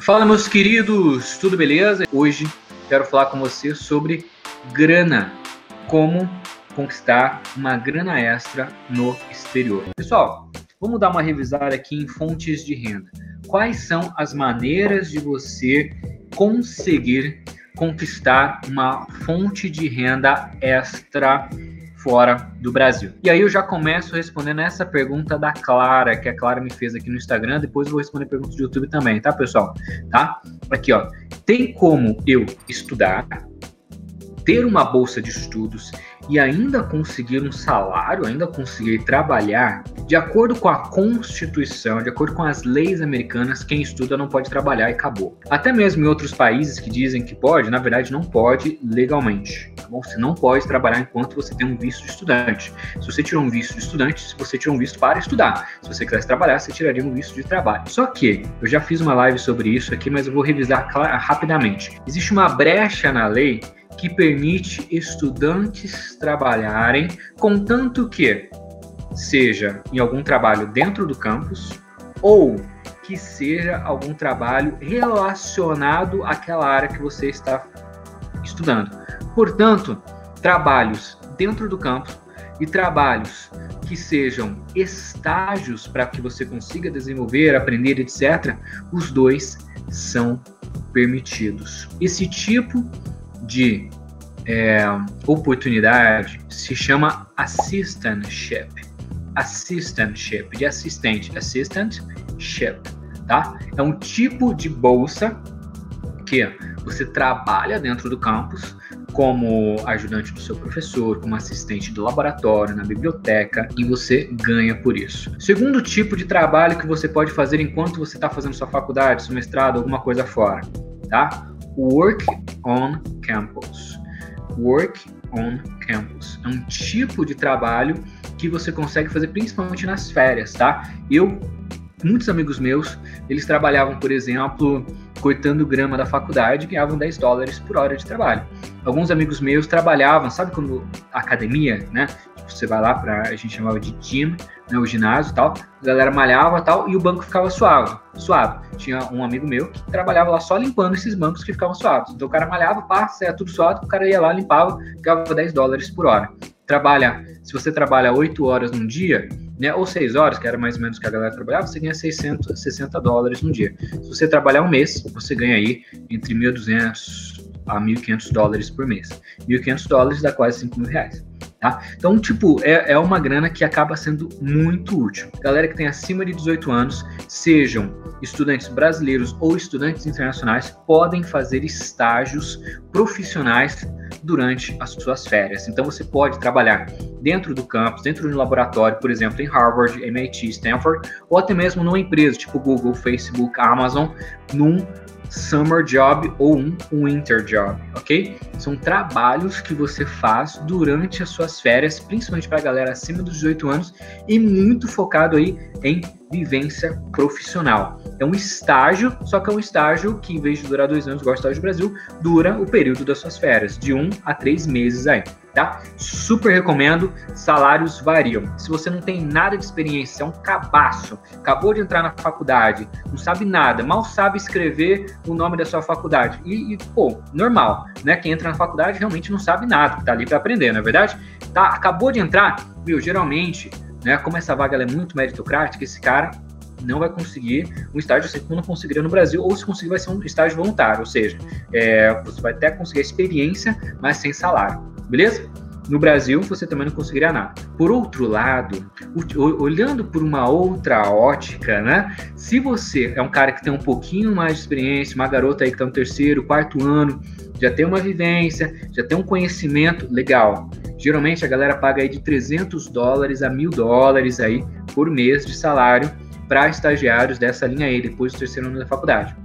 Fala, meus queridos, tudo beleza? Hoje quero falar com você sobre grana, como conquistar uma grana extra no exterior. Pessoal, vamos dar uma revisada aqui em fontes de renda. Quais são as maneiras de você conseguir conquistar uma fonte de renda extra fora do Brasil? E aí eu já começo respondendo essa pergunta da Clara, que a Clara me fez aqui no Instagram, depois eu vou responder perguntas do YouTube também, tá, pessoal? Tá? Aqui, ó. Tem como eu estudar, ter uma bolsa de estudos e ainda conseguir um salário, ainda conseguir trabalhar, de acordo com a Constituição, de acordo com as leis americanas, quem estuda não pode trabalhar e acabou. Até mesmo em outros países que dizem que pode, na verdade não pode legalmente. Tá bom? Você não pode trabalhar enquanto você tem um visto de estudante. Se você tirou um visto de estudante, você tirou um visto para estudar. Se você quisesse trabalhar, você tiraria um visto de trabalho. Só que eu já fiz uma live sobre isso aqui, mas eu vou revisar rapidamente. Existe uma brecha na lei que permite estudantes trabalharem, contanto que seja em algum trabalho dentro do campus ou que seja algum trabalho relacionado àquela área que você está estudando. Portanto, trabalhos dentro do campus e trabalhos que sejam estágios para que você consiga desenvolver, aprender, etc., os dois são permitidos. Esse tipo é, oportunidade se chama assistantship. Assistantship, de assistente, assistantship, tá? É um tipo de bolsa que você trabalha dentro do campus como ajudante do seu professor, como assistente do laboratório, na biblioteca, e você ganha por isso. Segundo tipo de trabalho que você pode fazer enquanto você está fazendo sua faculdade, seu mestrado, alguma coisa fora, tá? Work on campus. Work on campus. É um tipo de trabalho que você consegue fazer principalmente nas férias, tá? Eu, muitos amigos meus, eles trabalhavam, por exemplo, cortando grama da faculdade ganhavam 10 dólares por hora de trabalho. Alguns amigos meus trabalhavam, sabe quando academia, né? Você vai lá para a gente chamava de gym, né, o ginásio e tal, a galera malhava tal, e o banco ficava suave, suave. Tinha um amigo meu que trabalhava lá só limpando esses bancos que ficavam suaves. Então o cara malhava, pá, saia tudo suave, o cara ia lá, limpava, ganhava 10 dólares por hora. Trabalha, se você trabalha 8 horas num dia, né, ou 6 horas, que era mais ou menos que a galera trabalhava, você ganha 660 dólares num dia. Se você trabalhar um mês, você ganha aí entre 1.200 a 1.500 dólares por mês. 1.500 dólares dá quase 5 mil reais. Tá? Então, tipo, é, é uma grana que acaba sendo muito útil. Galera que tem acima de 18 anos, sejam estudantes brasileiros ou estudantes internacionais, podem fazer estágios profissionais durante as suas férias. Então, você pode trabalhar dentro do campus, dentro do laboratório, por exemplo, em Harvard, MIT, Stanford, ou até mesmo numa empresa tipo Google, Facebook, Amazon, num summer job ou um winter job, ok? São trabalhos que você faz durante as suas férias, principalmente para a galera acima dos 18 anos e muito focado aí em vivência profissional. É um estágio, só que é um estágio que, em vez de durar dois anos, igual estágio do Brasil, dura o período das suas férias, de um a três meses aí, tá? Super recomendo, salários variam. Se você não tem nada de experiência, é um cabaço, acabou de entrar na faculdade, não sabe nada, mal sabe escrever o nome da sua faculdade. E, e pô, normal, né? Quem entra na faculdade realmente não sabe nada, tá ali para aprender, não é verdade? Tá, acabou de entrar, meu, geralmente né? Como essa vaga é muito meritocrática, esse cara não vai conseguir um estágio assim como não conseguiria no Brasil, ou se conseguir vai ser um estágio voluntário, ou seja, é, você vai até conseguir a experiência, mas sem salário, beleza? No Brasil, você também não conseguiria nada. Por outro lado, olhando por uma outra ótica, né? Se você é um cara que tem um pouquinho mais de experiência, uma garota aí que está no terceiro, quarto ano, já tem uma vivência, já tem um conhecimento legal. Geralmente a galera paga aí de 300 dólares a mil dólares aí por mês de salário para estagiários dessa linha aí, depois do terceiro ano da faculdade.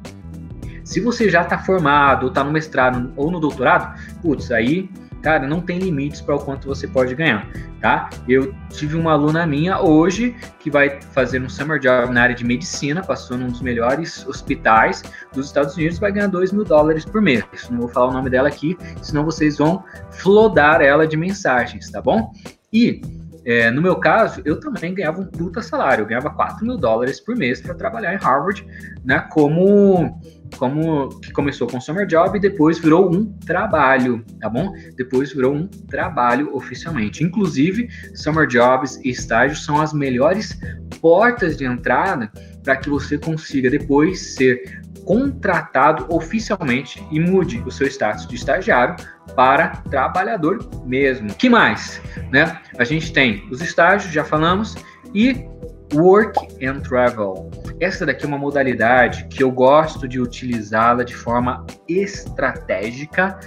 Se você já está formado, ou está no mestrado ou no doutorado, putz, aí cara, não tem limites para o quanto você pode ganhar, tá? Eu tive uma aluna minha hoje que vai fazer um summer job na área de medicina, passou num dos melhores hospitais dos Estados Unidos, vai ganhar 2 mil dólares por mês. Não vou falar o nome dela aqui, senão vocês vão flodar ela de mensagens, tá bom? E é, no meu caso, eu também ganhava um puta salário, eu ganhava 4 mil dólares por mês para trabalhar em Harvard, né, como como que começou com Summer Job e depois virou um trabalho, tá bom? Depois virou um trabalho oficialmente. Inclusive, Summer Jobs e estágios são as melhores portas de entrada para que você consiga depois ser contratado oficialmente e mude o seu status de estagiário para trabalhador mesmo. Que mais, né? A gente tem os estágios, já falamos, e Work and Travel. Essa daqui é uma modalidade que eu gosto de utilizá-la de forma estratégica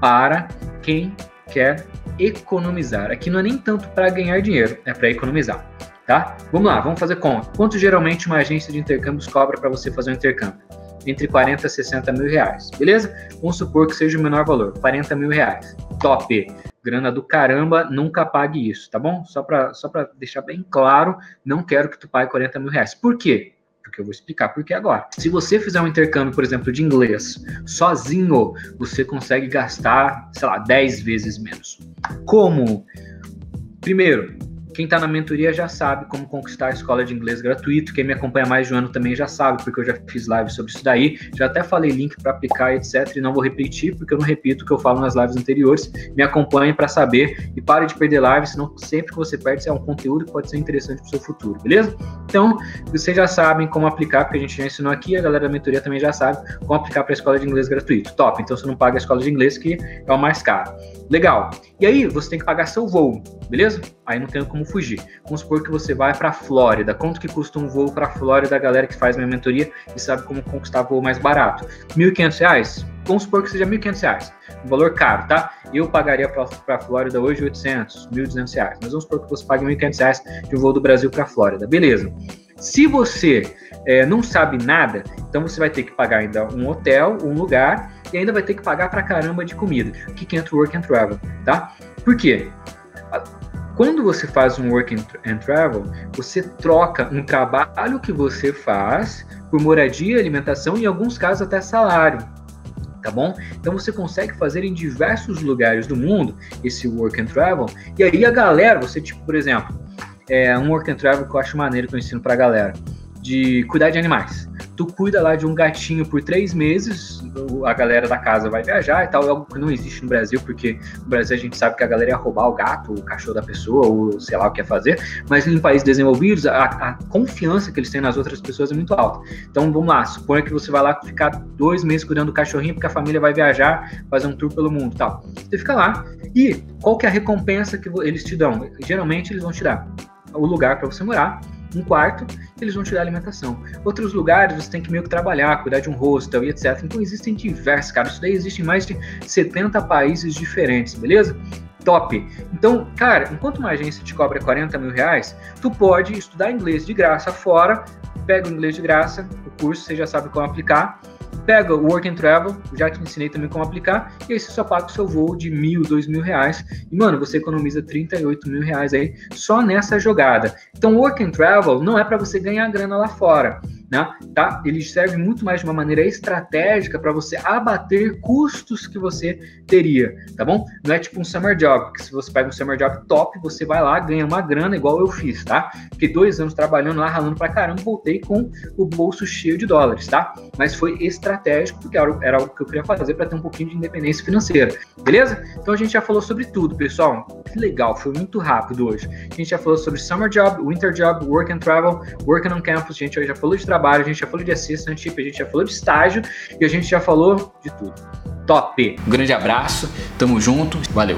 para quem quer economizar. Aqui não é nem tanto para ganhar dinheiro, é para economizar, tá? Vamos lá, vamos fazer conta. Quanto geralmente uma agência de intercâmbios cobra para você fazer um intercâmbio? Entre 40 e 60 mil reais, beleza? Vamos supor que seja o menor valor, 40 mil reais. Top! grana do caramba, nunca pague isso, tá bom? Só para só deixar bem claro, não quero que tu pague 40 mil reais. Por quê? Porque eu vou explicar por que agora. Se você fizer um intercâmbio, por exemplo, de inglês, sozinho, você consegue gastar, sei lá, 10 vezes menos. Como? Primeiro, quem está na mentoria já sabe como conquistar a escola de inglês gratuito. Quem me acompanha mais de um ano também já sabe, porque eu já fiz live sobre isso daí. Já até falei link para aplicar, etc. E não vou repetir, porque eu não repito o que eu falo nas lives anteriores. Me acompanhe para saber e pare de perder lives, senão sempre que você perde, é um conteúdo que pode ser interessante para o seu futuro, beleza? Então, vocês já sabem como aplicar, porque a gente já ensinou aqui, a galera da mentoria também já sabe como aplicar para a escola de inglês gratuito. Top! Então você não paga a escola de inglês, que é o mais caro. Legal. E aí, você tem que pagar seu voo, beleza? Aí não tem como fugir. Vamos supor que você vai para a Flórida. Quanto que custa um voo para a Flórida, a galera que faz minha mentoria e sabe como conquistar voo mais barato? R$ 1.500? Vamos supor que seja R$ 1.500. Um valor caro, tá? Eu pagaria para a Flórida hoje 800, R$ 1.200. Mas vamos supor que você pague R$ 1.500 de um voo do Brasil para a Flórida. Beleza. Se você é, não sabe nada, então você vai ter que pagar ainda um hotel, um lugar e ainda vai ter que pagar pra caramba de comida. Aqui que entra o Work and Travel, tá? Por quê? Quando você faz um work and travel, você troca um trabalho que você faz por moradia, alimentação e, em alguns casos, até salário. Tá bom? Então você consegue fazer em diversos lugares do mundo esse work and travel. E aí a galera, você, tipo, por exemplo, é um work and travel que eu acho maneiro que eu ensino pra galera, de cuidar de animais tu cuida lá de um gatinho por três meses, a galera da casa vai viajar e tal, é algo que não existe no Brasil, porque no Brasil a gente sabe que a galera ia roubar o gato, o cachorro da pessoa, ou sei lá o que ia fazer, mas em países desenvolvidos, a, a confiança que eles têm nas outras pessoas é muito alta. Então vamos lá, suponha que você vai lá ficar dois meses cuidando do cachorrinho, porque a família vai viajar, fazer um tour pelo mundo e tal. Você fica lá, e qual que é a recompensa que eles te dão? Geralmente eles vão te dar o lugar para você morar, um quarto, eles vão te dar alimentação. Outros lugares você tem que meio que trabalhar, cuidar de um hostel e etc. Então existem diversos, cara. Isso daí existe em mais de 70 países diferentes, beleza? Top. Então, cara, enquanto uma agência te cobra 40 mil reais, tu pode estudar inglês de graça fora, pega o inglês de graça, o curso você já sabe como aplicar, Pega o Work and Travel, já te ensinei também como aplicar, e aí você só paga o seu voo de mil, dois mil reais. E, mano, você economiza 38 mil reais aí só nessa jogada. Então, Work and Travel não é para você ganhar grana lá fora né? Tá? Ele serve muito mais de uma maneira estratégica para você abater custos que você teria, tá bom? Não é tipo um summer job, que se você pega um summer job top, você vai lá, ganha uma grana igual eu fiz, tá? Fiquei dois anos trabalhando lá, ralando pra caramba, voltei com o bolso cheio de dólares, tá? Mas foi estratégico, porque era, era o que eu queria fazer para ter um pouquinho de independência financeira, beleza? Então a gente já falou sobre tudo, pessoal. Que legal, foi muito rápido hoje. A gente já falou sobre summer job, winter job, work and travel, working on campus, a gente já falou de trabalho a gente já falou de assistantship, a gente já falou de estágio e a gente já falou de tudo. Top! Um grande abraço, tamo junto, valeu!